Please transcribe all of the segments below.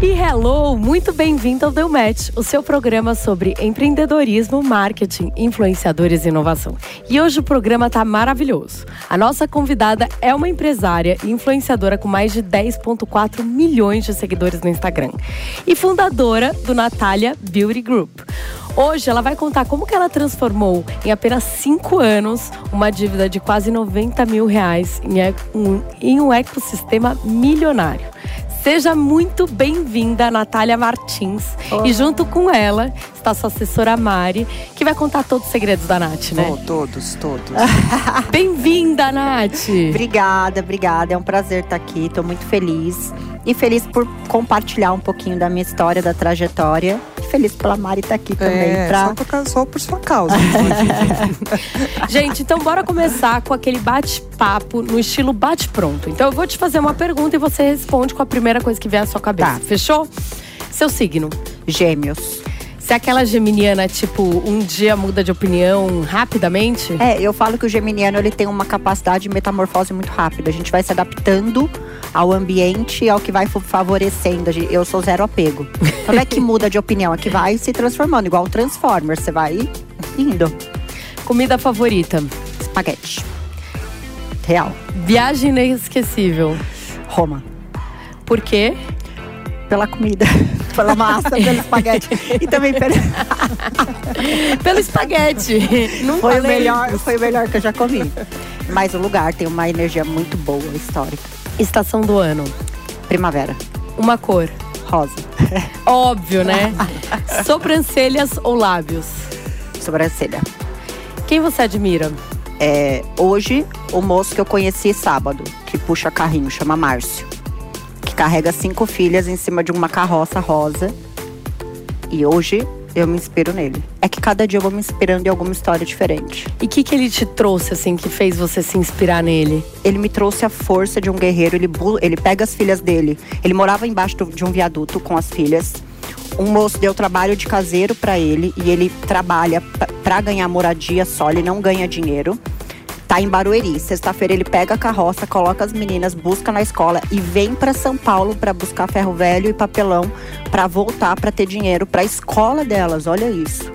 E hello, muito bem-vindo ao Deu Match, o seu programa sobre empreendedorismo, marketing, influenciadores e inovação. E hoje o programa tá maravilhoso. A nossa convidada é uma empresária e influenciadora com mais de 10.4 milhões de seguidores no Instagram e fundadora do Natália Beauty Group. Hoje ela vai contar como que ela transformou em apenas 5 anos uma dívida de quase 90 mil reais em um, em um ecossistema milionário. Seja muito bem-vinda, Natália Martins. Olá. E junto com ela está sua assessora Mari, que vai contar todos os segredos da Nath, né? Oh, todos, todos. Bem-vinda, Nath! obrigada, obrigada. É um prazer estar aqui. Estou muito feliz. E feliz por compartilhar um pouquinho da minha história, da trajetória. Feliz pela Mari estar aqui também. É, pra... só, por, só por sua causa. Gente, então bora começar com aquele bate-papo no estilo bate-pronto. Então eu vou te fazer uma pergunta e você responde com a primeira coisa que vier à sua cabeça. Tá. Fechou? Seu signo. Gêmeos. Se aquela geminiana, tipo, um dia muda de opinião rapidamente? É, eu falo que o geminiano ele tem uma capacidade de metamorfose muito rápida. A gente vai se adaptando ao ambiente e ao que vai fa- favorecendo. Eu sou zero apego. Então não é que muda de opinião, é que vai se transformando, igual o Transformer. Você vai indo. Comida favorita. Espaguete. Real. Viagem inesquecível. Roma. Por quê? Pela comida. Pela massa, pelo espaguete. E também pelo. Pelo espaguete. Não Foi o, melhor, foi o melhor que eu já comi. Mas o lugar tem uma energia muito boa, histórica. Estação do ano. Primavera. Uma cor. Rosa. Óbvio, né? Sobrancelhas ou lábios? Sobrancelha. Quem você admira? É, hoje, o moço que eu conheci sábado, que puxa carrinho, chama Márcio. Carrega cinco filhas em cima de uma carroça rosa. E hoje eu me inspiro nele. É que cada dia eu vou me inspirando em alguma história diferente. E o que, que ele te trouxe, assim, que fez você se inspirar nele? Ele me trouxe a força de um guerreiro. Ele, ele pega as filhas dele. Ele morava embaixo de um viaduto com as filhas. Um moço deu trabalho de caseiro pra ele e ele trabalha p- pra ganhar moradia só. Ele não ganha dinheiro. Tá em Barueri. Sexta-feira ele pega a carroça, coloca as meninas, busca na escola e vem pra São Paulo pra buscar ferro velho e papelão pra voltar pra ter dinheiro pra escola delas. Olha isso.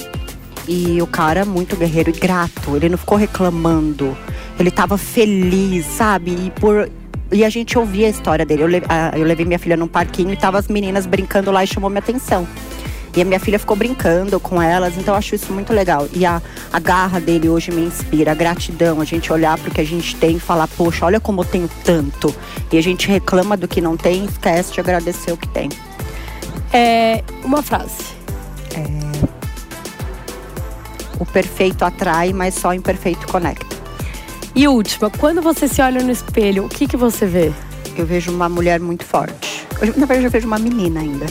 E o cara muito guerreiro e grato. Ele não ficou reclamando. Ele tava feliz, sabe? E por e a gente ouvia a história dele. Eu, le- a- eu levei minha filha num parquinho e tava as meninas brincando lá e chamou minha atenção. E a minha filha ficou brincando com elas, então eu acho isso muito legal. E a, a garra dele hoje me inspira, a gratidão, a gente olhar pro que a gente tem e falar, poxa, olha como eu tenho tanto. E a gente reclama do que não tem, esquece de agradecer o que tem. É uma frase. O perfeito atrai, mas só o imperfeito conecta. E última, quando você se olha no espelho, o que, que você vê? Eu vejo uma mulher muito forte. Eu, na verdade, eu vejo uma menina ainda.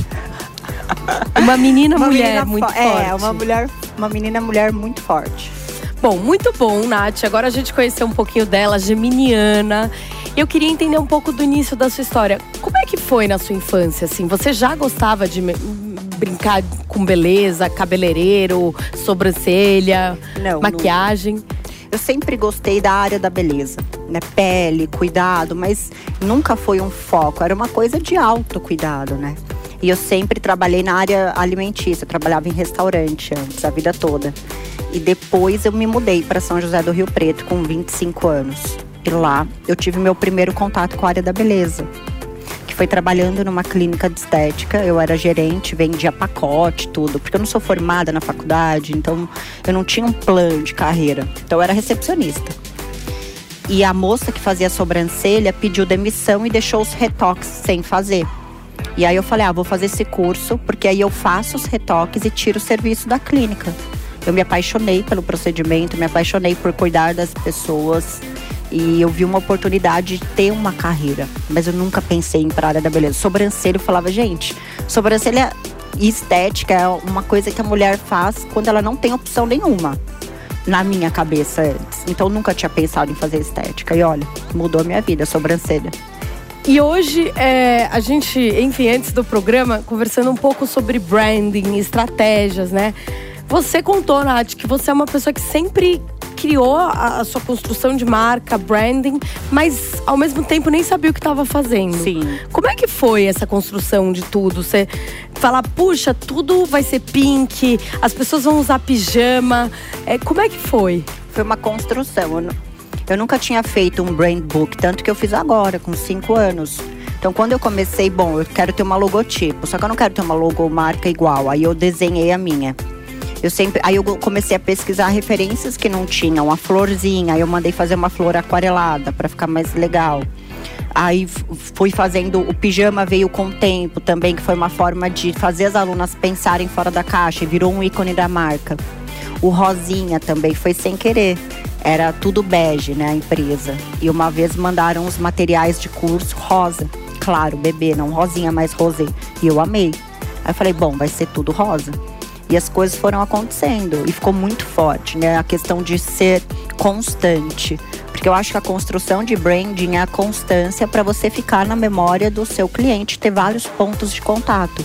Uma menina mulher menina muito fo- forte. É, uma mulher, uma menina mulher muito forte. Bom, muito bom, Nath. Agora a gente conheceu um pouquinho dela, geminiana. Eu queria entender um pouco do início da sua história. Como é que foi na sua infância, assim? Você já gostava de brincar com beleza, cabeleireiro, sobrancelha, Não, maquiagem? Eu sempre gostei da área da beleza, né? Pele, cuidado, mas nunca foi um foco. Era uma coisa de autocuidado, né? E eu sempre trabalhei na área alimentícia. Eu trabalhava em restaurante antes, a vida toda. E depois eu me mudei para São José do Rio Preto com 25 anos. E lá eu tive meu primeiro contato com a área da beleza. Que foi trabalhando numa clínica de estética. Eu era gerente, vendia pacote, tudo. Porque eu não sou formada na faculdade, então eu não tinha um plano de carreira. Então eu era recepcionista. E a moça que fazia a sobrancelha pediu demissão e deixou os retoques sem fazer. E aí eu falei, ah, vou fazer esse curso, porque aí eu faço os retoques e tiro o serviço da clínica. Eu me apaixonei pelo procedimento, me apaixonei por cuidar das pessoas. E eu vi uma oportunidade de ter uma carreira. Mas eu nunca pensei em ir área da beleza. Sobrancelha, eu falava, gente, sobrancelha estética é uma coisa que a mulher faz quando ela não tem opção nenhuma. Na minha cabeça antes. Então nunca tinha pensado em fazer estética. E olha, mudou a minha vida, sobrancelha. E hoje, é, a gente, enfim, antes do programa, conversando um pouco sobre branding, estratégias, né? Você contou, Nath, que você é uma pessoa que sempre criou a, a sua construção de marca, branding, mas ao mesmo tempo nem sabia o que estava fazendo. Sim. Como é que foi essa construção de tudo? Você falar, puxa, tudo vai ser pink, as pessoas vão usar pijama. É, como é que foi? Foi uma construção. Eu, nu- eu nunca tinha feito um brand book, tanto que eu fiz agora, com cinco anos. Então, quando eu comecei, bom, eu quero ter uma logotipo, só que eu não quero ter uma logomarca igual. Aí eu desenhei a minha. Eu sempre, aí eu comecei a pesquisar referências que não tinham, a florzinha, aí eu mandei fazer uma flor aquarelada para ficar mais legal. Aí fui fazendo o pijama veio com o tempo também, que foi uma forma de fazer as alunas pensarem fora da caixa, e virou um ícone da marca. O rosinha também foi sem querer. Era tudo bege, né, a empresa. E uma vez mandaram os materiais de curso rosa. Claro, bebê, não rosinha, mas rosé. E eu amei. Aí eu falei, bom, vai ser tudo rosa. E as coisas foram acontecendo e ficou muito forte, né? A questão de ser constante. Porque eu acho que a construção de branding é a constância para você ficar na memória do seu cliente, ter vários pontos de contato.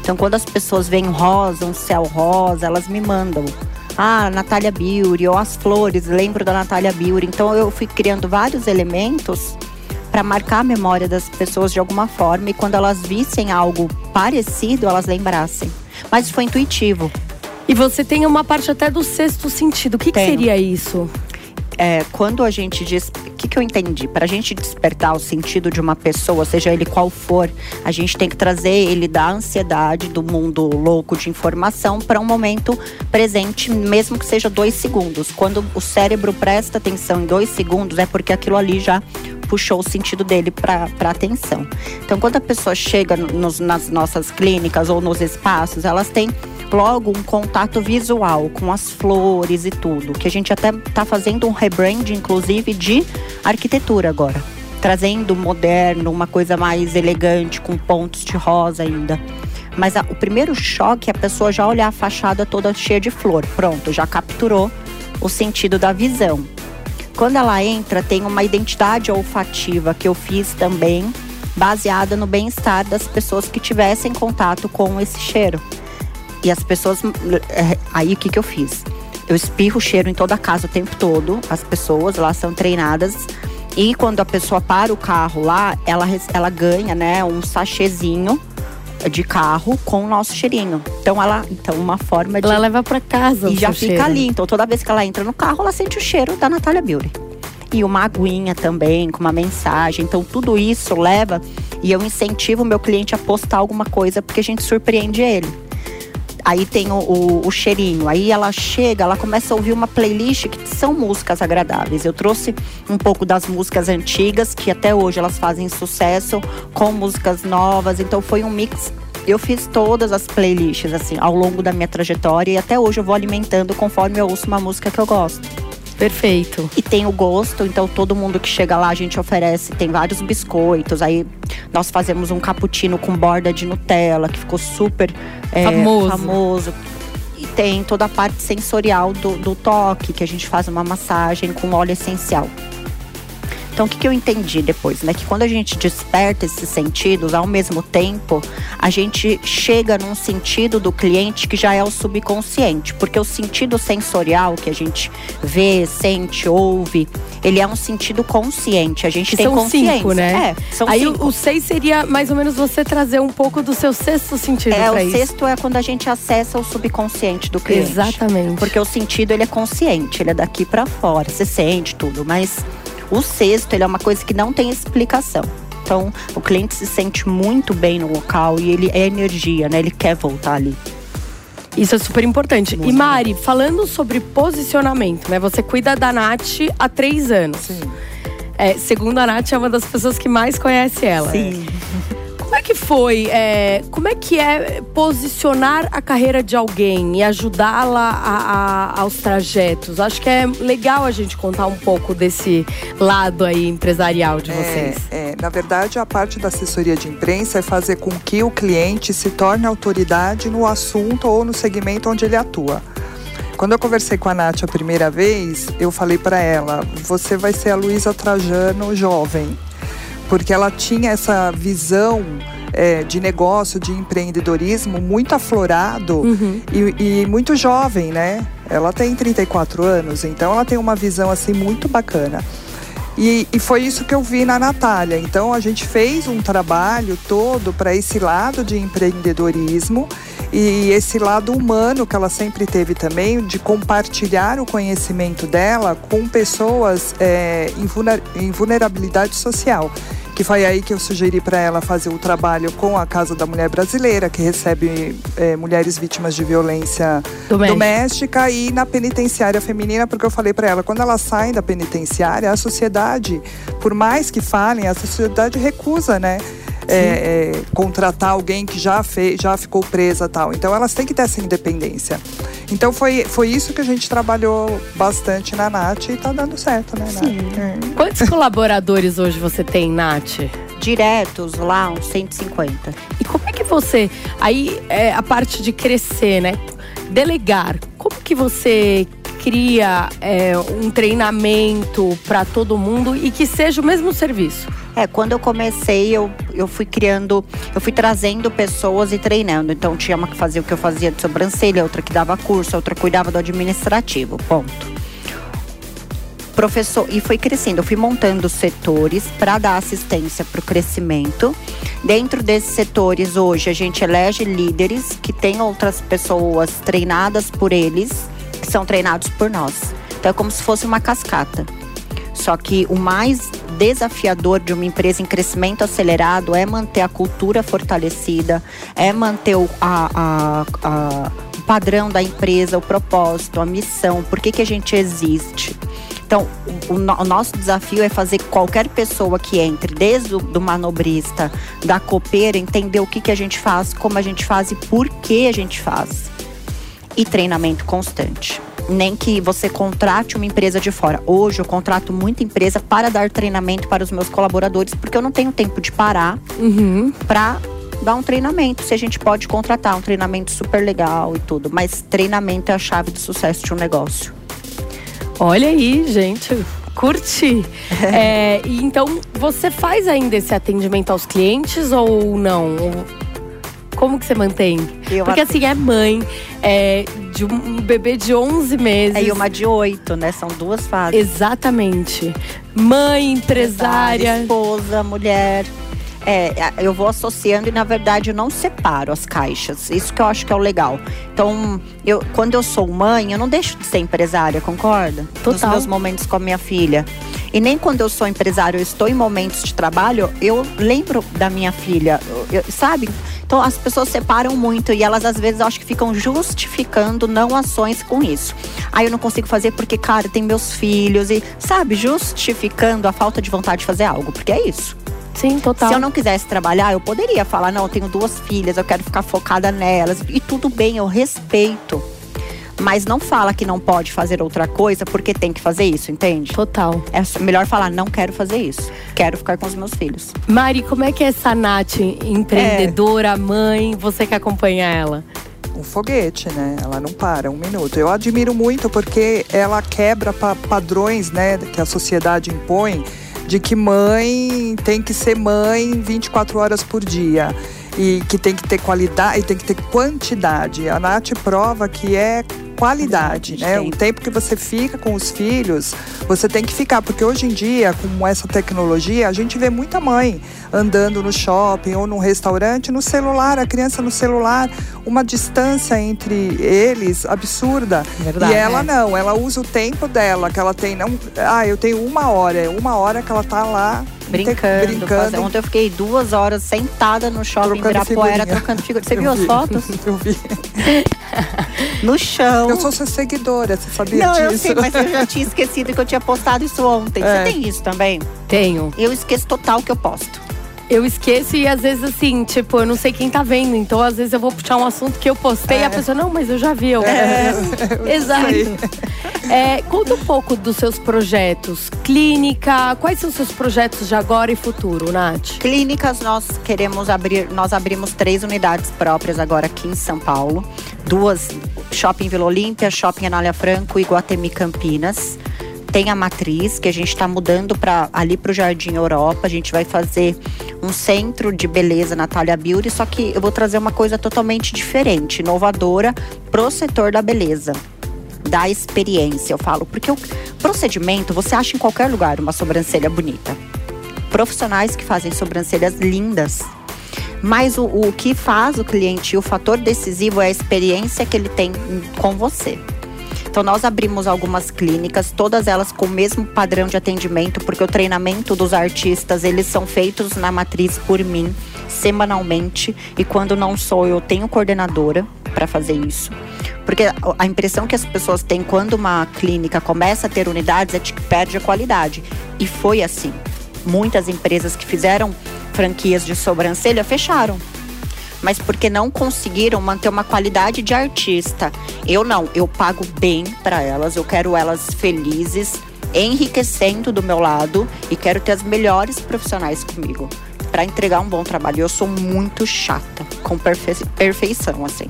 Então, quando as pessoas veem rosa, um céu rosa, elas me mandam. Ah, Natália Beauty, ou as flores, lembro da Natália Beauty. Então, eu fui criando vários elementos para marcar a memória das pessoas de alguma forma e quando elas vissem algo parecido, elas lembrassem. Mas foi intuitivo. E você tem uma parte até do sexto sentido. O que, que seria isso? É, quando a gente diz. O que, que eu entendi? Para a gente despertar o sentido de uma pessoa, seja ele qual for, a gente tem que trazer ele da ansiedade, do mundo louco de informação, para um momento presente, mesmo que seja dois segundos. Quando o cérebro presta atenção em dois segundos, é porque aquilo ali já puxou o sentido dele para atenção. Então, quando a pessoa chega nos- nas nossas clínicas ou nos espaços, elas têm logo um contato visual com as flores e tudo. Que a gente até está fazendo um rebrand, inclusive, de arquitetura agora. Trazendo moderno, uma coisa mais elegante, com pontos de rosa ainda. Mas a- o primeiro choque é a pessoa já olhar a fachada toda cheia de flor. Pronto, já capturou o sentido da visão. Quando ela entra, tem uma identidade olfativa que eu fiz também, baseada no bem-estar das pessoas que tivessem contato com esse cheiro. E as pessoas. é, Aí o que, que eu fiz? Eu espirro o cheiro em toda a casa o tempo todo. As pessoas lá são treinadas. E quando a pessoa para o carro lá, ela, ela ganha, né, um sachêzinho de carro com o nosso cheirinho. Então ela. Então, uma forma de. Ela leva pra casa. E já fica cheiro. ali. Então, toda vez que ela entra no carro, ela sente o cheiro da Natália Beauty. E uma aguinha também, com uma mensagem. Então, tudo isso leva. E eu incentivo o meu cliente a postar alguma coisa, porque a gente surpreende ele. Aí tem o, o- o cheirinho. Aí ela chega, ela começa a ouvir uma playlist que são músicas agradáveis. Eu trouxe um pouco das músicas antigas, que até hoje elas fazem sucesso, com músicas novas. Então foi um mix. Eu fiz todas as playlists, assim, ao longo da minha trajetória. E até hoje eu vou alimentando conforme eu ouço uma música que eu gosto. Perfeito. E tem o gosto, então todo mundo que chega lá a gente oferece, tem vários biscoitos. Aí nós fazemos um cappuccino com borda de Nutella, que ficou super é, Famoso. famoso. E tem toda a parte sensorial do, do toque, que a gente faz uma massagem com óleo essencial. Então, o que, que eu entendi depois, né? Que quando a gente desperta esses sentidos, ao mesmo tempo, a gente chega num sentido do cliente que já é o subconsciente. Porque o sentido sensorial que a gente vê, sente, ouve, ele é um sentido consciente. A gente Que tem são consciência. cinco, né? É, são Aí cinco. o, seis seria mais ou menos você trazer um pouco do seu sexto sentido É, o isso. sexto é quando a gente acessa o subconsciente do cliente. Exatamente. Porque o sentido ele é consciente, ele é daqui pra fora, você sente tudo, mas o sexto ele é uma coisa que não tem explicação. Então, o cliente se sente muito bem no local e ele é energia, né? Ele quer voltar ali. Isso é super importante. E Mari, falando sobre posicionamento, né? Você cuida da Nath há três anos. É, segundo a Nath, é uma das pessoas que mais conhece ela. Como é que foi? É, como é que é posicionar a carreira de alguém e ajudá-la aos trajetos? Acho que é legal a gente contar um pouco desse lado aí empresarial de vocês. É, é, na verdade, a parte da assessoria de imprensa é fazer com que o cliente se torne autoridade no assunto ou no segmento onde ele atua. Quando eu conversei com a Nath a primeira vez, eu falei para ela: você vai ser a Luísa Trajano jovem. Porque ela tinha essa visão é, de negócio, de empreendedorismo muito aflorado e, e muito jovem, né? Ela tem 34 anos, então ela tem uma visão assim muito bacana. E, e foi isso que eu vi na Natália. Então a gente fez um trabalho todo para esse lado de empreendedorismo e esse lado humano que ela sempre teve também, de compartilhar o conhecimento dela com pessoas é, em, vulner- em vulnerabilidade social. Que foi aí que eu sugeri para ela fazer o trabalho com a Casa da Mulher Brasileira, que recebe é, mulheres vítimas de violência Doméstica. doméstica e na penitenciária feminina, porque eu falei para ela, quando elas saem da penitenciária, a sociedade, por mais que falem, a sociedade recusa, né? É, é, contratar alguém que já, fez, já ficou presa tal. Então elas têm que ter essa independência. Então foi, foi isso que a gente trabalhou bastante na Nath e tá dando certo, né, Nath? É. Quantos colaboradores hoje você tem, Nath? Diretos lá, uns 150. E como é que você. Aí é a parte de crescer, né? Delegar. Como que você cria é, um treinamento para todo mundo e que seja o mesmo serviço? É, quando eu comecei, eu, eu fui criando, eu fui trazendo pessoas e treinando. Então tinha uma que fazia o que eu fazia de sobrancelha, outra que dava curso, outra cuidava do administrativo. Ponto. Professor, e foi crescendo. Eu fui montando setores para dar assistência para o crescimento. Dentro desses setores, hoje, a gente elege líderes que têm outras pessoas treinadas por eles, que são treinados por nós. Então é como se fosse uma cascata. Só que o mais desafiador de uma empresa em crescimento acelerado é manter a cultura fortalecida, é manter o, a- a- a- o padrão da empresa, o propósito, a missão, por que, que a gente existe. Então, o, o no- o nosso desafio é fazer qualquer pessoa que entre, desde o do manobrista, da copeira, entender o que, que a gente faz, como a gente faz e por que a gente faz e treinamento constante. Nem que você contrate uma empresa de fora. Hoje eu contrato muita empresa para dar treinamento para os meus colaboradores, porque eu não tenho tempo de parar para dar um treinamento. Se a gente pode contratar um treinamento super legal e tudo, mas treinamento é a chave do sucesso de um negócio. Olha aí, gente. Curti. É, então, você faz ainda esse atendimento aos clientes ou não? Como que você mantém? Eu Porque assim, é mãe é, de um bebê de 11 meses. É e uma de oito, né? São duas fases. Exatamente. Mãe, empresária. esposa, mulher. É, eu vou associando e na verdade eu não separo as caixas. Isso que eu acho que é o legal. Então, eu, quando eu sou mãe, eu não deixo de ser empresária, concorda? Nos Total. meus momentos com a minha filha. E nem quando eu sou empresária, eu estou em momentos de trabalho, eu lembro da minha filha, eu- eu- sabe? Então as pessoas separam muito e elas às vezes acho que ficam justificando não ações com isso. Aí eu não consigo fazer porque, cara, tem meus filhos e, sabe, justificando a falta de vontade de fazer algo, porque é isso. Sim, total. Se eu não quisesse trabalhar, eu poderia falar, não, eu tenho duas filhas, eu quero ficar focada nelas. E tudo bem, eu respeito. Mas não fala que não pode fazer outra coisa porque tem que fazer isso, entende? Total. É melhor falar, não quero fazer isso. Quero ficar com os meus filhos. Mari, como é que é essa Nath, empreendedora, mãe? Você que acompanha ela? um foguete, né? Ela não para um minuto. Eu admiro muito porque ela quebra pa- padrões, né, que a sociedade impõe de que mãe tem que ser mãe 24 horas por dia e que tem que ter qualidade e tem que ter quantidade. A Nath prova que é qualidade, né? O Tempo. que você fica com os filhos, você tem que ficar, porque hoje em dia, com essa tecnologia, a gente vê muita mãe andando no shopping ou num restaurante no celular, a criança no celular, uma distância entre eles absurda. Verdade, e ela é. não, ela usa o tempo dela, que ela tem, não, ah, eu tenho uma hora, é uma hora que ela tá lá Brincando. brincando. fazendo- Ontem eu fiquei duas horas sentada no shopping Trocando Ibirapuera figurinha. trocando figurinha. Você Eu viu as vi. fotos? Eu vi. No chão. Eu sou sua seguidora, você sabia Não, disso? eu sei, mas eu já tinha esquecido que eu tinha postado isso ontem. É. Você tem isso também? Tenho. Eu esqueço total que eu posto. Eu esqueço e às vezes assim, tipo, eu não sei quem tá vendo. Então, às vezes eu vou puxar um assunto que eu postei e a pessoa, não, mas eu já vi. Eu, É, Exato. É, conta um pouco dos seus projetos. Clínica, quais são os seus projetos de agora e futuro, Nath? Clínicas, nós queremos abrir, nós abrimos três unidades próprias agora aqui em São Paulo. Duas, Shopping Vila Olímpia, Shopping Anália Franco e Guatemi Campinas. Tem a matriz, que a gente está mudando para ali para o Jardim Europa. A gente vai fazer um centro de beleza Natália Beauty, só que eu vou trazer uma coisa totalmente diferente, inovadora pro setor da beleza da experiência, eu falo, porque o procedimento você acha em qualquer lugar uma sobrancelha bonita. Profissionais que fazem sobrancelhas lindas. Mas o, o que faz o cliente o fator decisivo é a experiência que ele tem com você. Então nós abrimos algumas clínicas, todas elas com o mesmo padrão de atendimento, porque o treinamento dos artistas, eles são feitos na matriz por mim semanalmente e quando não sou eu tenho coordenadora para fazer isso. Porque a impressão que as pessoas têm quando uma clínica começa a ter unidades é que perde a qualidade. E foi assim. Muitas empresas que fizeram franquias de sobrancelha fecharam. Mas porque não conseguiram manter uma qualidade de artista. Eu não, eu pago bem para elas, eu quero elas felizes, enriquecendo do meu lado e quero ter as melhores profissionais comigo para entregar um bom trabalho. Eu sou muito chata com perfe perfeição assim.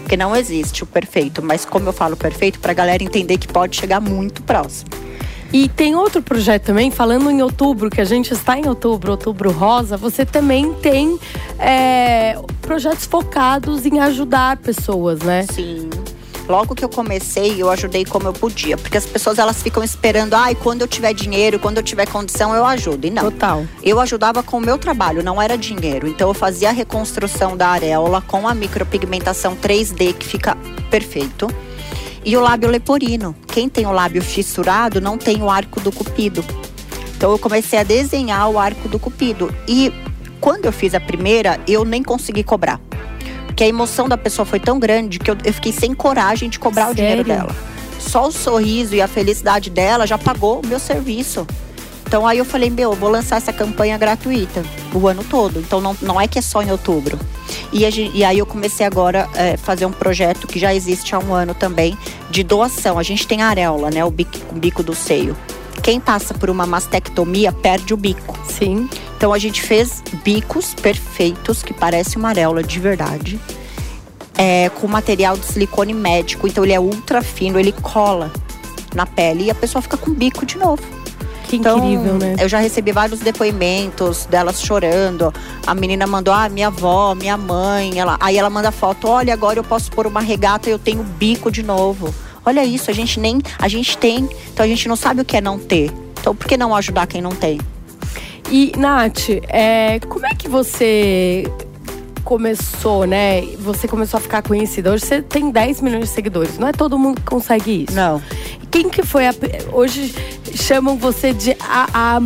Porque não existe o perfeito, mas como eu falo perfeito, pra galera entender que pode chegar muito próximo. E tem outro projeto também, falando em outubro, que a gente está em outubro, outubro rosa, você também tem é, projetos focados em ajudar pessoas, né? Sim. Logo que eu comecei, eu ajudei como eu podia. Porque as pessoas elas ficam esperando, ai, quando eu tiver dinheiro, quando eu tiver condição, eu ajudo. E não. Total. Eu ajudava com o meu trabalho, não era dinheiro. Então eu fazia a reconstrução da areola com a micropigmentação 3D, que fica perfeito. E o lábio leporino. Quem tem o lábio fissurado não tem o arco do cupido. Então eu comecei a desenhar o arco do cupido. E quando eu fiz a primeira, eu nem consegui cobrar. Porque a emoção da pessoa foi tão grande que eu, eu fiquei sem coragem de cobrar o dinheiro Sério? dela. Só o sorriso e a felicidade dela já pagou o meu serviço. Então aí eu falei, meu, eu vou lançar essa campanha gratuita o ano todo. Então não, não é que é só em outubro. E, a e aí eu comecei agora a fazer um projeto que já existe há um ano também, de doação. A gente tem a areola, né? O bico, o bico do seio. Quem passa por uma mastectomia perde o bico. Sim. Então a gente fez bicos perfeitos, que parece uma areola de verdade. É, com material de silicone médico, então ele é ultra fino, ele cola na pele e a pessoa fica com bico de novo. Que Então, incrível, né? eu já recebi vários depoimentos delas chorando. A menina mandou, ah, minha avó, minha mãe. Ela, aí ela manda foto, olha, agora eu posso pôr uma regata e eu tenho bico de novo. Olha isso, a gente nem. A gente tem, então a gente não sabe o que é não ter. Então por que não ajudar quem não tem? E, Nath, é, como é que você começou, né? Você começou a ficar conhecida. Hoje você tem 10 milhões de seguidores. Não é todo mundo que consegue isso. Não. Quem que foi a. Hoje chamam você de a, a,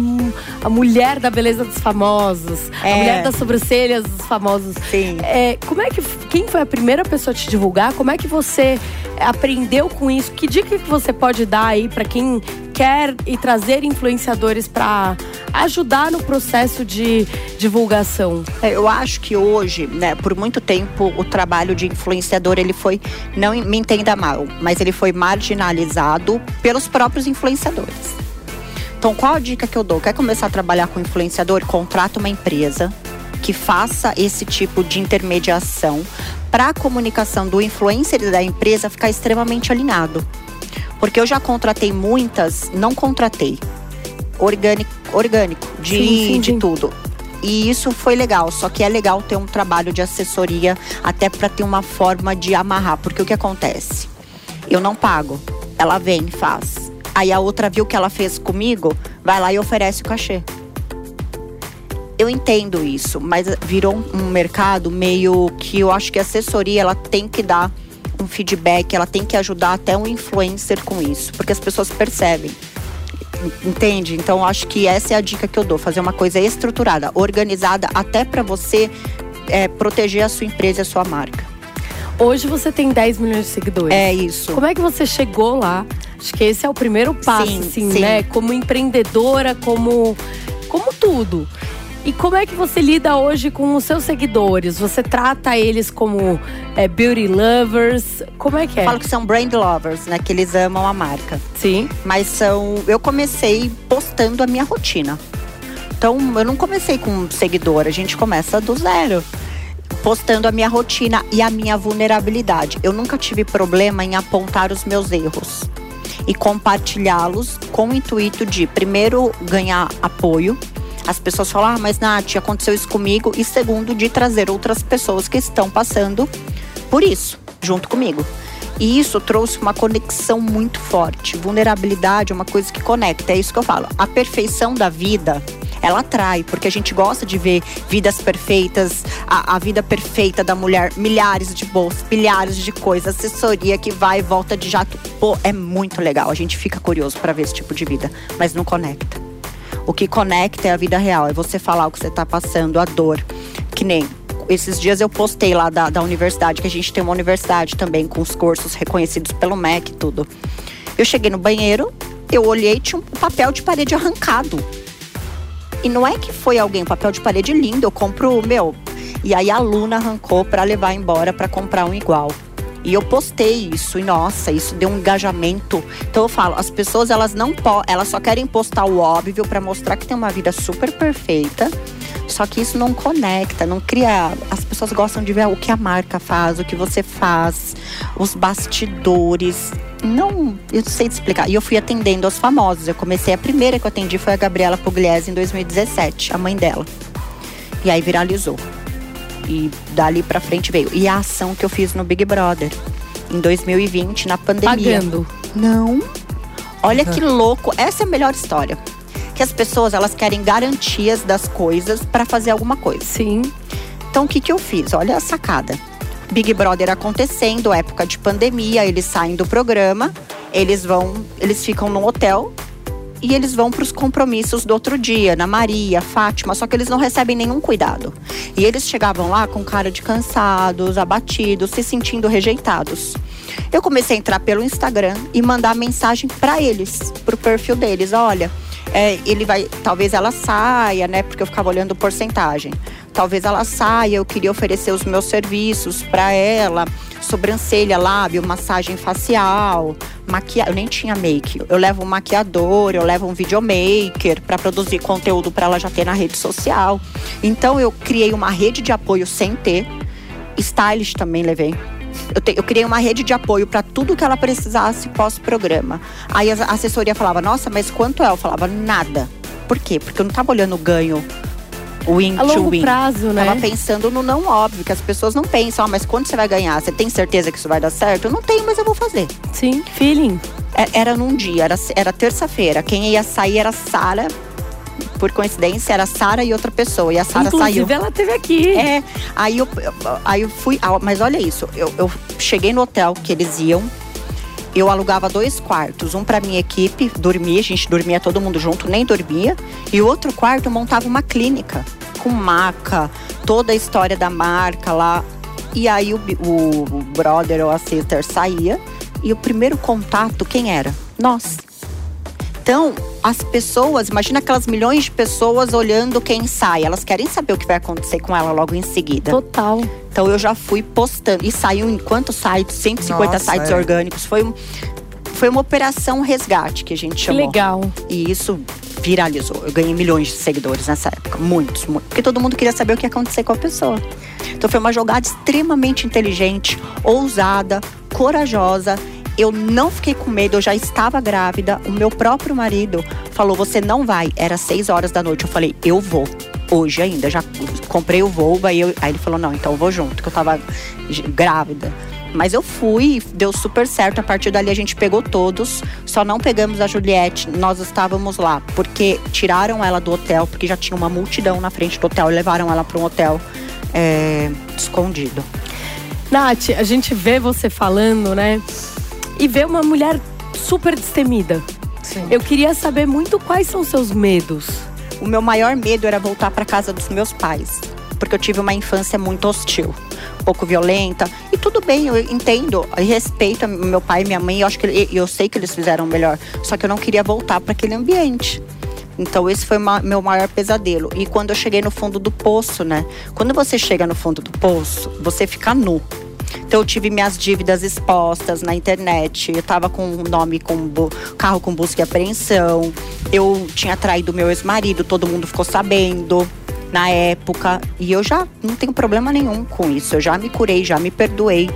a mulher da beleza dos famosos. A É. mulher das sobrancelhas dos famosos. Sim. É, como é que. Quem foi a primeira pessoa a te divulgar? Como é que você aprendeu com isso? Que dica que você pode dar aí pra quem quer e trazer influenciadores pra ajudar no processo de divulgação? É, Eu acho que hoje, né, por muito tempo, o trabalho de influenciador ele foi, não me entenda mal, mas ele foi marginalizado pelos próprios influenciadores. Então, qual a dica que eu dou? Quer começar a trabalhar com influenciador? Contrata uma empresa que faça esse tipo de intermediação para a comunicação do influencer e da empresa ficar extremamente alinhado. Porque eu já contratei muitas, não contratei. Orgânico, orgânico de, Sim, sim, de sim. tudo. E isso foi legal, só que é legal ter um trabalho de assessoria até para ter uma forma de amarrar, porque o que acontece? Eu não pago, ela vem, faz. Aí a outra viu que ela fez comigo, vai lá e oferece o cachê. Eu entendo isso, mas virou um- um mercado meio que eu acho que a assessoria ela tem que dar um feedback, ela tem que ajudar até um influencer com isso, porque as pessoas percebem. Entende? Então acho que essa é a dica que eu dou, fazer uma coisa estruturada, organizada, até para você é, proteger a sua empresa e a sua marca. Hoje você tem 10 milhões de seguidores. É isso. Como é que você chegou lá? Acho que esse é o primeiro passo, Sim, assim, sim. né? Como empreendedora, como, como tudo. E como é que você lida hoje com os seus seguidores? Você trata eles como é, beauty lovers? Como é que é? Eu falo que são brand lovers, né? Que eles amam a marca. Sim. Mas são. Eu comecei postando a minha rotina. Então, eu não comecei com seguidor, a gente começa do zero. Postando a minha rotina e a minha vulnerabilidade. Eu nunca tive problema em apontar os meus erros e compartilhá-los com o intuito de, primeiro, ganhar apoio. As pessoas falam, ah, mas Nath, aconteceu isso comigo. E segundo, de trazer outras pessoas que estão passando por isso, junto comigo. E isso trouxe uma conexão muito forte. Vulnerabilidade é uma coisa que conecta. É isso que eu falo. A perfeição da vida ela atrai, porque a gente gosta de ver vidas perfeitas, a, a vida perfeita da mulher, milhares de bolsas, milhares de coisas, assessoria que vai e volta de jato. Pô, é muito legal. A gente fica curioso para ver esse tipo de vida, mas não conecta. O que conecta é a vida real, é você falar o que você tá passando, a dor. Que nem esses dias eu postei lá da, da universidade, que a gente tem uma universidade também com os cursos reconhecidos pelo MEC e tudo. Eu cheguei no banheiro, eu olhei, tinha um papel de parede arrancado. E não é que foi alguém, papel de parede lindo, eu compro, meu. E aí a aluna arrancou para levar embora para comprar um igual. E eu postei isso e nossa, isso deu um engajamento. Então eu falo, as pessoas elas não elas só querem postar o óbvio para mostrar que tem uma vida super perfeita. Só que isso não conecta, não cria. As pessoas gostam de ver o que a marca faz, o que você faz, os bastidores. Não, eu não sei te explicar. E eu fui atendendo aos famosos. Eu comecei, a primeira que eu atendi foi a Gabriela Pugliese em 2017, a mãe dela. E aí viralizou. E dali pra frente veio. E a ação que eu fiz no Big Brother em 2020, na pandemia. Pagando. Não. Olha que louco. Essa é a melhor história. Que as pessoas, elas querem garantias das coisas para fazer alguma coisa. Sim. Então, o que, que eu fiz? Olha a sacada. Big Brother acontecendo, época de pandemia, eles saem do programa, eles vão, eles ficam no hotel e eles vão para os compromissos do outro dia, na Maria, Fátima, só que eles não recebem nenhum cuidado. E eles chegavam lá com cara de cansados, abatidos, se sentindo rejeitados. Eu comecei a entrar pelo Instagram e mandar mensagem para eles, pro perfil deles, olha, é, ele vai, talvez ela saia, né? Porque eu ficava olhando porcentagem. Talvez ela saia, eu queria oferecer os meus serviços para ela, sobrancelha, lábio, massagem facial, maquiagem. Eu nem tinha make. Eu levo um maquiador, eu levo um videomaker para produzir conteúdo para ela já ter na rede social. Então eu criei uma rede de apoio sem ter. Stylist também levei. Eu, te, eu, criei uma rede de apoio para tudo que ela precisasse pós-programa. Aí a assessoria falava: Nossa, mas quanto é? Eu falava: Nada. Por quê? Porque eu não estava olhando o ganho win a longo win. prazo, né? Tava pensando no não óbvio, que as pessoas não pensam, ah, mas quando você vai ganhar? Você tem certeza que isso vai dar certo? Eu não tenho, mas eu vou fazer. Sim, feeling. É, era num dia, era, era terça-feira. Quem ia sair era Sara. Por coincidência, era Sara e outra pessoa. E a Sara saiu. Inclusive, ela teve aqui. É. Aí eu, aí eu fui. Ah, mas olha isso, eu, eu cheguei no hotel que eles iam. Eu alugava dois quartos, um para minha equipe, dormia, a gente dormia todo mundo junto, nem dormia, e o outro quarto montava uma clínica com maca, toda a história da marca lá. E aí o, o, o brother ou a sister saía e o primeiro contato quem era? Nós. Então, as pessoas, imagina aquelas milhões de pessoas olhando quem sai. Elas querem saber o que vai acontecer com ela logo em seguida. Total. Então eu já fui postando. E saiu em quantos sites? 150 Nossa, sites é. orgânicos. Foi, um, foi uma operação resgate que a gente Que chamou. legal. E isso viralizou. Eu ganhei milhões de seguidores nessa época. Muitos, muitos. Porque todo mundo queria saber o que ia acontecer com a pessoa. Então foi uma jogada extremamente inteligente, ousada, corajosa. Eu não fiquei com medo, eu já estava grávida. O meu próprio marido falou: Você não vai. Era seis horas da noite. Eu falei: Eu vou. Hoje ainda. Já comprei o voo. Aí, eu- aí ele falou: Não, então eu vou junto, que eu tava grávida. Mas eu fui, deu super certo. A partir dali a gente pegou todos. Só não pegamos a Juliette. Nós estávamos lá porque tiraram ela do hotel, porque já tinha uma multidão na frente do hotel e levaram ela para um hotel é, escondido. Nath, a gente vê você falando, né? E vê uma mulher super destemida. Sim. Eu queria saber muito quais são seus medos. O meu maior medo era voltar para casa dos meus pais, porque eu tive uma infância muito hostil, um pouco violenta. E tudo bem, eu entendo e respeito meu pai e minha mãe. Eu acho que eu sei que eles fizeram o melhor, só que eu não queria voltar para aquele ambiente. Então esse foi ma- meu maior pesadelo. E quando eu cheguei no fundo do poço, né? Quando você chega no fundo do poço, você fica nu. Então eu tive minhas dívidas expostas na internet. Eu tava com um nome com carro com busca e apreensão. Eu tinha traído meu ex-marido, todo mundo ficou sabendo na época. E eu já não tenho problema nenhum com isso. Eu já me curei, já me perdoei.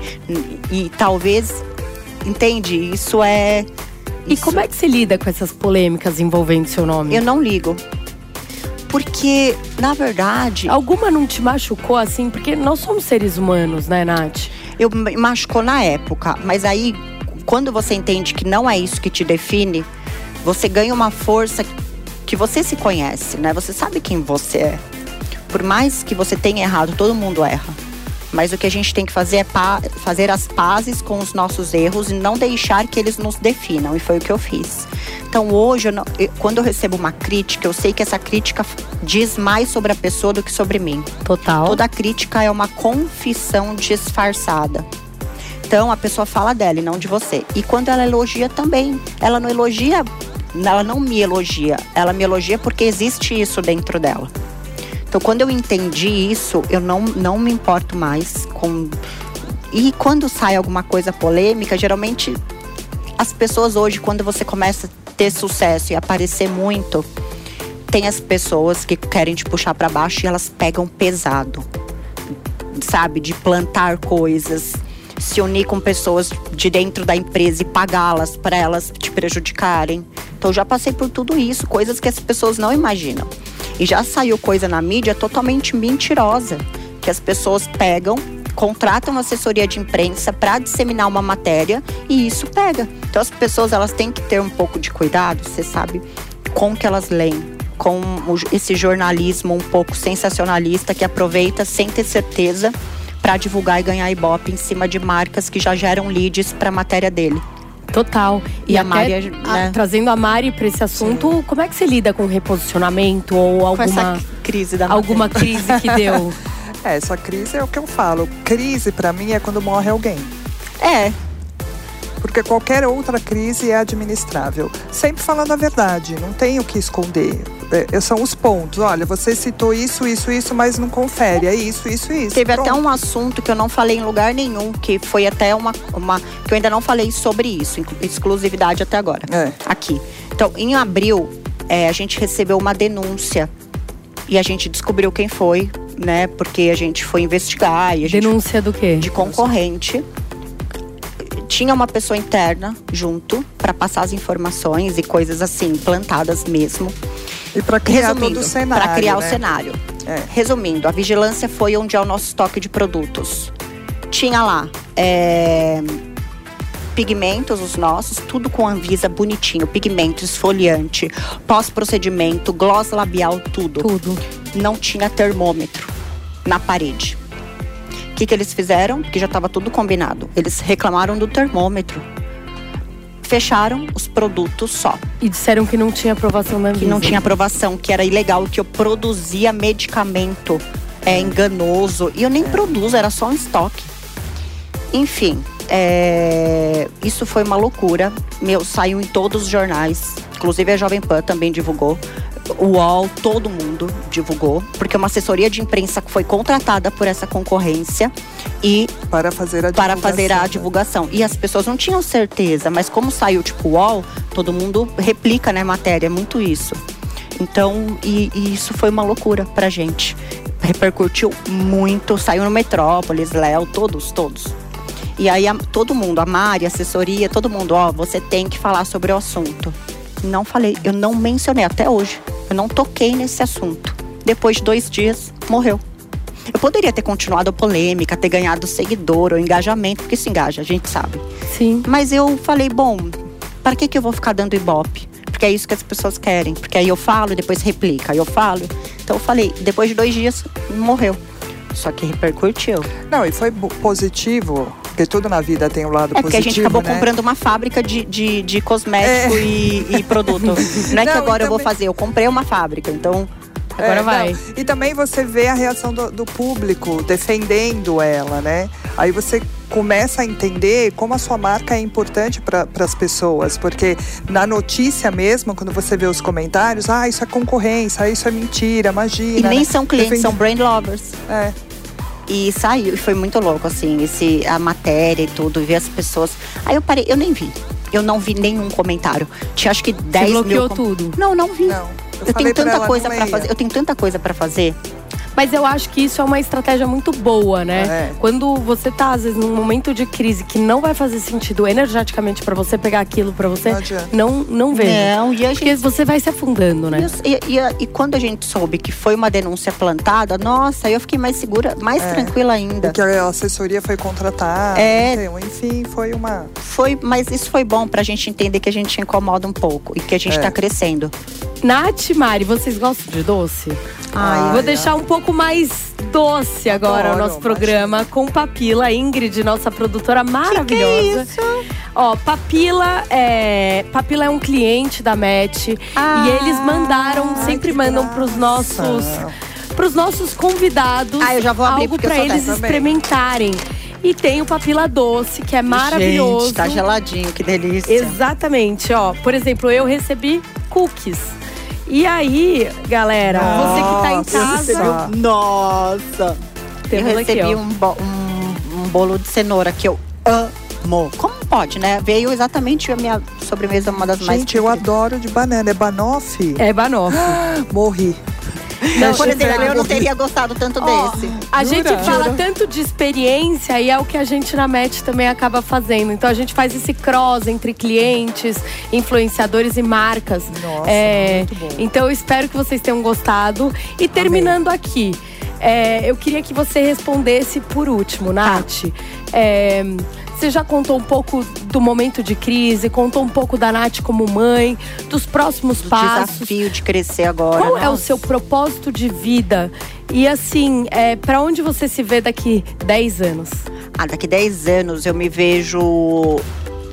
E, talvez, entende? Isso é. E isso- como é que você lida com essas polêmicas envolvendo seu nome? Eu não ligo. Porque, na verdade, Alguma não te machucou assim? Porque nós somos seres humanos, né, Nath? Eu machucou na época, mas aí quando você entende que não é isso que te define, você ganha uma força que você se conhece, né? Você sabe quem você é. Por mais que você tenha errado, todo mundo erra. Mas o que a gente tem que fazer é fazer as pazes com os nossos erros e não deixar que eles nos definam. E foi o que eu fiz. Então hoje, eu não- eu- quando eu recebo uma crítica, eu sei que essa crítica diz mais sobre a pessoa do que sobre mim. Total. Toda crítica é uma confissão disfarçada. Então a pessoa fala dela e não de você. E quando ela elogia também, ela não elogia, ela não me elogia, ela me elogia porque existe isso dentro dela. Então quando eu entendi isso, eu não, não me importo mais com. E quando sai alguma coisa polêmica, geralmente as pessoas hoje, quando você começa a ter sucesso e aparecer muito, tem as pessoas que querem te puxar para baixo e elas pegam pesado. Sabe, de plantar coisas, se unir com pessoas de dentro da empresa e pagá-las para elas te prejudicarem. Então já passei por tudo isso, coisas que as pessoas não imaginam. E já saiu coisa na mídia totalmente mentirosa, que as pessoas pegam, contratam assessoria de imprensa para disseminar uma matéria e isso pega. Então as pessoas elas têm que ter um pouco de cuidado, você sabe, com o que elas leem, com esse jornalismo um pouco sensacionalista que aproveita sem ter certeza para divulgar e ganhar ibope em cima de marcas que já geram leads para a matéria dele. Total. E a até, Mari, a- né? trazendo a Mari para esse assunto, como é que você lida com reposicionamento ou Com alguma, essa crise da alguma crise que deu? É, essa crise é o que eu falo. Crise, pra mim, é quando morre alguém. É, Porque qualquer outra crise é administrável. Sempre falando a verdade, não tem o que esconder. É, são os pontos. Olha, você citou isso, isso, isso, mas não confere. É isso, isso, isso. Teve até Pronto. um assunto que eu não falei em lugar nenhum, que foi até uma, uma que eu ainda não falei sobre isso, exclusividade até agora. É. Aqui. Então, em abril, é, a gente recebeu uma denúncia e a gente descobriu quem foi, né? Porque a gente foi investigar e a gente Denúncia do quê? de concorrente. Tinha uma pessoa interna junto para passar as informações e coisas assim, plantadas mesmo. E para criar todo o cenário. para criar né? o cenário. É. Resumindo, a vigilância foi onde é o nosso estoque de produtos. Tinha lá é, pigmentos, os nossos, tudo com Anvisa bonitinho, pigmento, esfoliante, pós-procedimento, gloss labial, tudo. Tudo. Não tinha termômetro na parede. O que, que eles fizeram? Porque já estava tudo combinado. Eles reclamaram do termômetro. Fecharam os produtos só E disseram que não tinha aprovação da Anvisa. que não tinha aprovação, que era ilegal, que eu produzia medicamento é, enganoso. E eu nem produzo, era só um estoque. Enfim, é, isso foi uma loucura. Meu, saiu em todos os jornais. Inclusive a Jovem Pan também divulgou. O UOL, todo mundo divulgou. Porque uma assessoria de imprensa foi contratada por essa concorrência e Para fazer a para fazer a divulgação. divulgação. E as pessoas não tinham certeza, mas como saiu tipo UOL, todo mundo replica, né, matéria, é muito isso. Então, e, e isso foi uma loucura pra gente. Repercutiu muito, saiu no Metrópolis, Léo, todos, todos. E aí a- todo mundo, a Mari, a assessoria, todo mundo, ó, você tem que falar sobre o assunto. Não falei, eu não mencionei até hoje. Eu não toquei nesse assunto. Depois de dois dias, morreu. Eu poderia ter continuado a polêmica, ter ganhado seguidor ou engajamento, porque isso engaja, a gente sabe. Sim. Mas eu falei, bom, para que, que eu vou ficar dando ibope? Porque é isso que as pessoas querem. Porque aí eu falo e depois replica. Aí eu falo. Então eu falei, depois de dois dias, morreu. Só que repercutiu. Não, e foi positivo, porque tudo na vida tem um lado É porque a positivo, gente acabou né? comprando uma fábrica de, de, de cosmético e, e produto. Não é que Não, agora e eu vou fazer, eu comprei uma fábrica. Então, Agora É, vai. não, E também você vê a reação do, do público defendendo ela, né? Aí você começa a entender como a sua marca é importante para as pessoas, porque na notícia mesmo, quando você vê os comentários, ah, isso é concorrência, ah, isso é mentira, imagina. E nem né? são clientes, Defende- são brand lovers. É. E saiu, e foi muito louco, assim, esse, a matéria e tudo, e ver as pessoas. Aí eu parei, eu nem vi. Eu não vi nenhum comentário. Tinha acho que 10 mil. bloqueou com- tudo. Não, não vi. Não. Eu, falei tenho pra tanta ela, coisa pra leia. fazer. Eu tenho tanta coisa pra fazer. Mas eu acho que isso é uma estratégia muito boa, né? É. Quando você tá, às vezes, num momento de crise que não vai fazer sentido energeticamente pra você pegar aquilo pra você, Não não, não veja. Não, e a gente Porque você vai se afundando, né? E, e- e- e quando a gente soube que foi uma denúncia plantada, nossa, aí eu fiquei mais segura, mais É. tranquila ainda. Porque a assessoria foi contratada, É. enfim, foi uma. Foi, mas isso foi bom pra gente entender que a gente incomoda um pouco e que a gente É. tá crescendo. Nath, Mari, vocês gostam de doce? Ai, Vou deixar um pouco mais doce agora o Adoro, nosso programa com Papila, Ingrid, nossa produtora maravilhosa. Ó, Papila é, Papila é um cliente da Met Ah, e eles mandaram, sempre que mandam pros graça. nossos pros nossos convidados Ah, eu já vou abrir, algo sou eles experimentarem. E tem o Papila doce, que é maravilhoso. Gente, tá geladinho, que delícia. Exatamente, ó. Por exemplo, eu recebi cookies. E aí, galera, você que tá em Nossa, casa, Nossa! temos eu recebi um, bo- um- um bolo de cenoura que eu amo. Como pode, né? Veio exatamente a minha sobremesa, uma das mais. Gente, eu adoro de banana. É banoffee? É banoffee. Morri. Não, por exemplo, eu não teria gostado tanto Ó, desse. A Jura? gente fala Jura? tanto de experiência e é o que a gente na MET também acaba fazendo. Então a gente faz esse cross entre clientes, influenciadores e marcas. Nossa, É, muito bom. Então eu espero que vocês tenham gostado. E terminando aqui, é, eu queria que você respondesse por último, Nath. É, você já contou um pouco do momento de crise, contou um pouco da Nath como mãe, dos próximos O passos. desafio de crescer agora. Qual é o nossa. seu propósito de vida? E assim, é, para onde você se vê daqui 10 anos? Ah, daqui 10 anos eu me vejo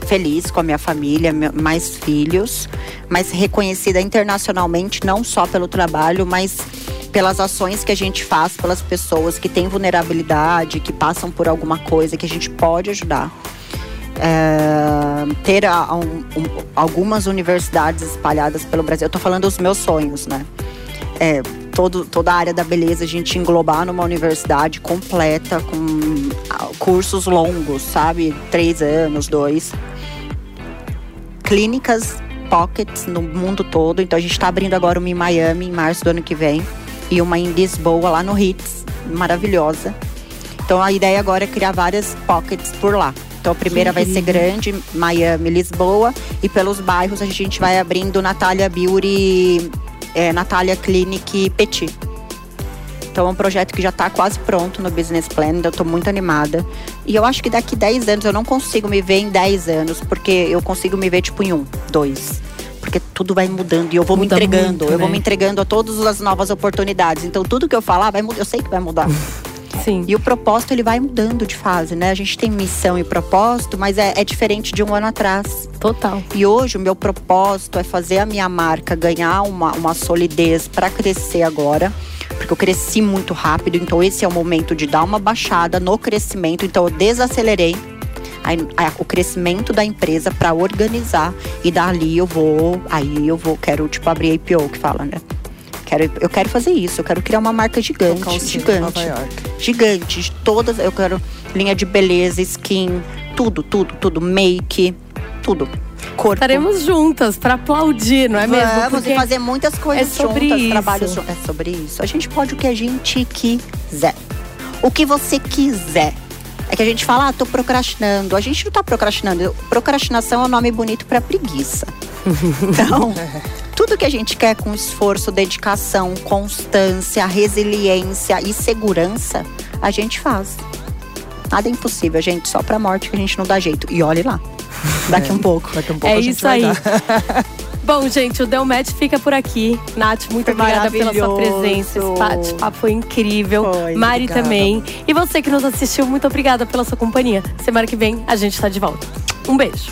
feliz com a minha família, mais filhos, mas reconhecida internacionalmente, não só pelo trabalho, mas pelas ações que a gente faz pelas pessoas que têm vulnerabilidade, que passam por alguma coisa que a gente pode ajudar. É, ter a- um- um- algumas universidades espalhadas pelo Brasil. Eu tô falando dos meus sonhos, né? é, todo, toda a área da beleza a gente englobar numa universidade completa, com ah, cursos longos, sabe? Três anos, dois. Clínicas pockets no mundo todo. Então a gente está abrindo agora uma em Miami em março do ano que vem. E uma em Lisboa, lá no Hits, maravilhosa. Então a ideia agora é criar várias pockets por lá. Então a primeira vai ser grande, Miami, Lisboa. E pelos bairros a gente vai abrindo Natália Beauty, é, Natália Clinic Petit. Então é um projeto que já está quase pronto no business plan, ainda estou muito animada. E eu acho que daqui 10 anos, eu não consigo me ver em 10 anos, porque eu consigo me ver tipo em um, dois. Porque tudo vai mudando e eu vou Muda me entregando. muito, eu vou né? me entregando a todas as novas oportunidades. Então tudo que eu falar vai mudar, eu sei que vai mudar. Sim. E o propósito ele vai mudando de fase, né? A gente tem missão e propósito, mas é, é diferente de um ano atrás. Total. E hoje o meu propósito é fazer a minha marca ganhar uma, uma solidez para crescer agora. Porque eu cresci muito rápido, então esse é o momento de dar uma baixada no crescimento. Então eu desacelerei a- a- o crescimento da empresa para organizar. E dali eu vou, aí eu vou, quero tipo abrir a IPO que fala, né? Quero, eu quero fazer isso, eu quero criar uma marca gigante, gigante gigante de todas. Eu quero linha de beleza, skin, tudo, tudo, tudo, make, tudo. Corpo. Estaremos juntas pra aplaudir, não é mesmo? Vamos Porque e fazer muitas coisas é sobre juntas, isso. trabalhos juntos. É sobre isso. A gente pode o que a gente quiser. O que você quiser. É que a gente fala, ah, tô procrastinando. A gente não tá procrastinando. Procrastinação é um nome bonito pra preguiça. Então, tudo que a gente quer com esforço, dedicação, constância, resiliência e segurança, a gente faz. Nada é impossível, gente. Só pra morte que a gente não dá jeito. E olhe lá. Daqui um pouco. Daqui a um pouco é a gente isso vai aí. dar. Bom, gente, o Del Match fica por aqui. Nath, muito Foi obrigada pela sua presença. Esse bate-papo foi incrível. Foi, Mari obrigada. também. E você que nos assistiu, muito obrigada pela sua companhia. Semana que vem a gente tá de volta. Um beijo.